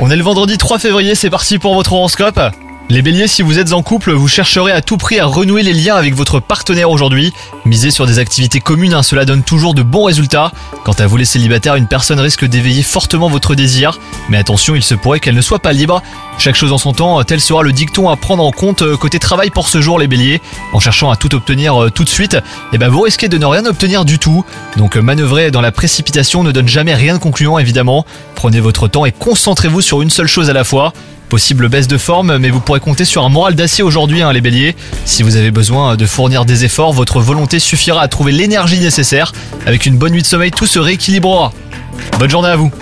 On est le vendredi 3 février, c'est parti pour votre horoscope. Les béliers, si vous êtes en couple, vous chercherez à tout prix à renouer les liens avec votre partenaire aujourd'hui. Misez sur des activités communes, hein, cela donne toujours de bons résultats. Quant à vous les célibataires, une personne risque d'éveiller fortement votre désir. Mais attention, il se pourrait qu'elle ne soit pas libre. Chaque chose en son temps, tel sera le dicton à prendre en compte euh, côté travail pour ce jour les béliers. En cherchant à tout obtenir euh, tout de suite, eh ben vous risquez de ne rien obtenir du tout. Donc euh, manœuvrer dans la précipitation ne donne jamais rien de concluant évidemment. Prenez votre temps et concentrez-vous sur une seule chose à la fois. Possible baisse de forme, mais vous pourrez compter sur un moral d'acier aujourd'hui, hein, les béliers. Si vous avez besoin de fournir des efforts, votre volonté suffira à trouver l'énergie nécessaire. Avec une bonne nuit de sommeil, tout se rééquilibrera. Bonne journée à vous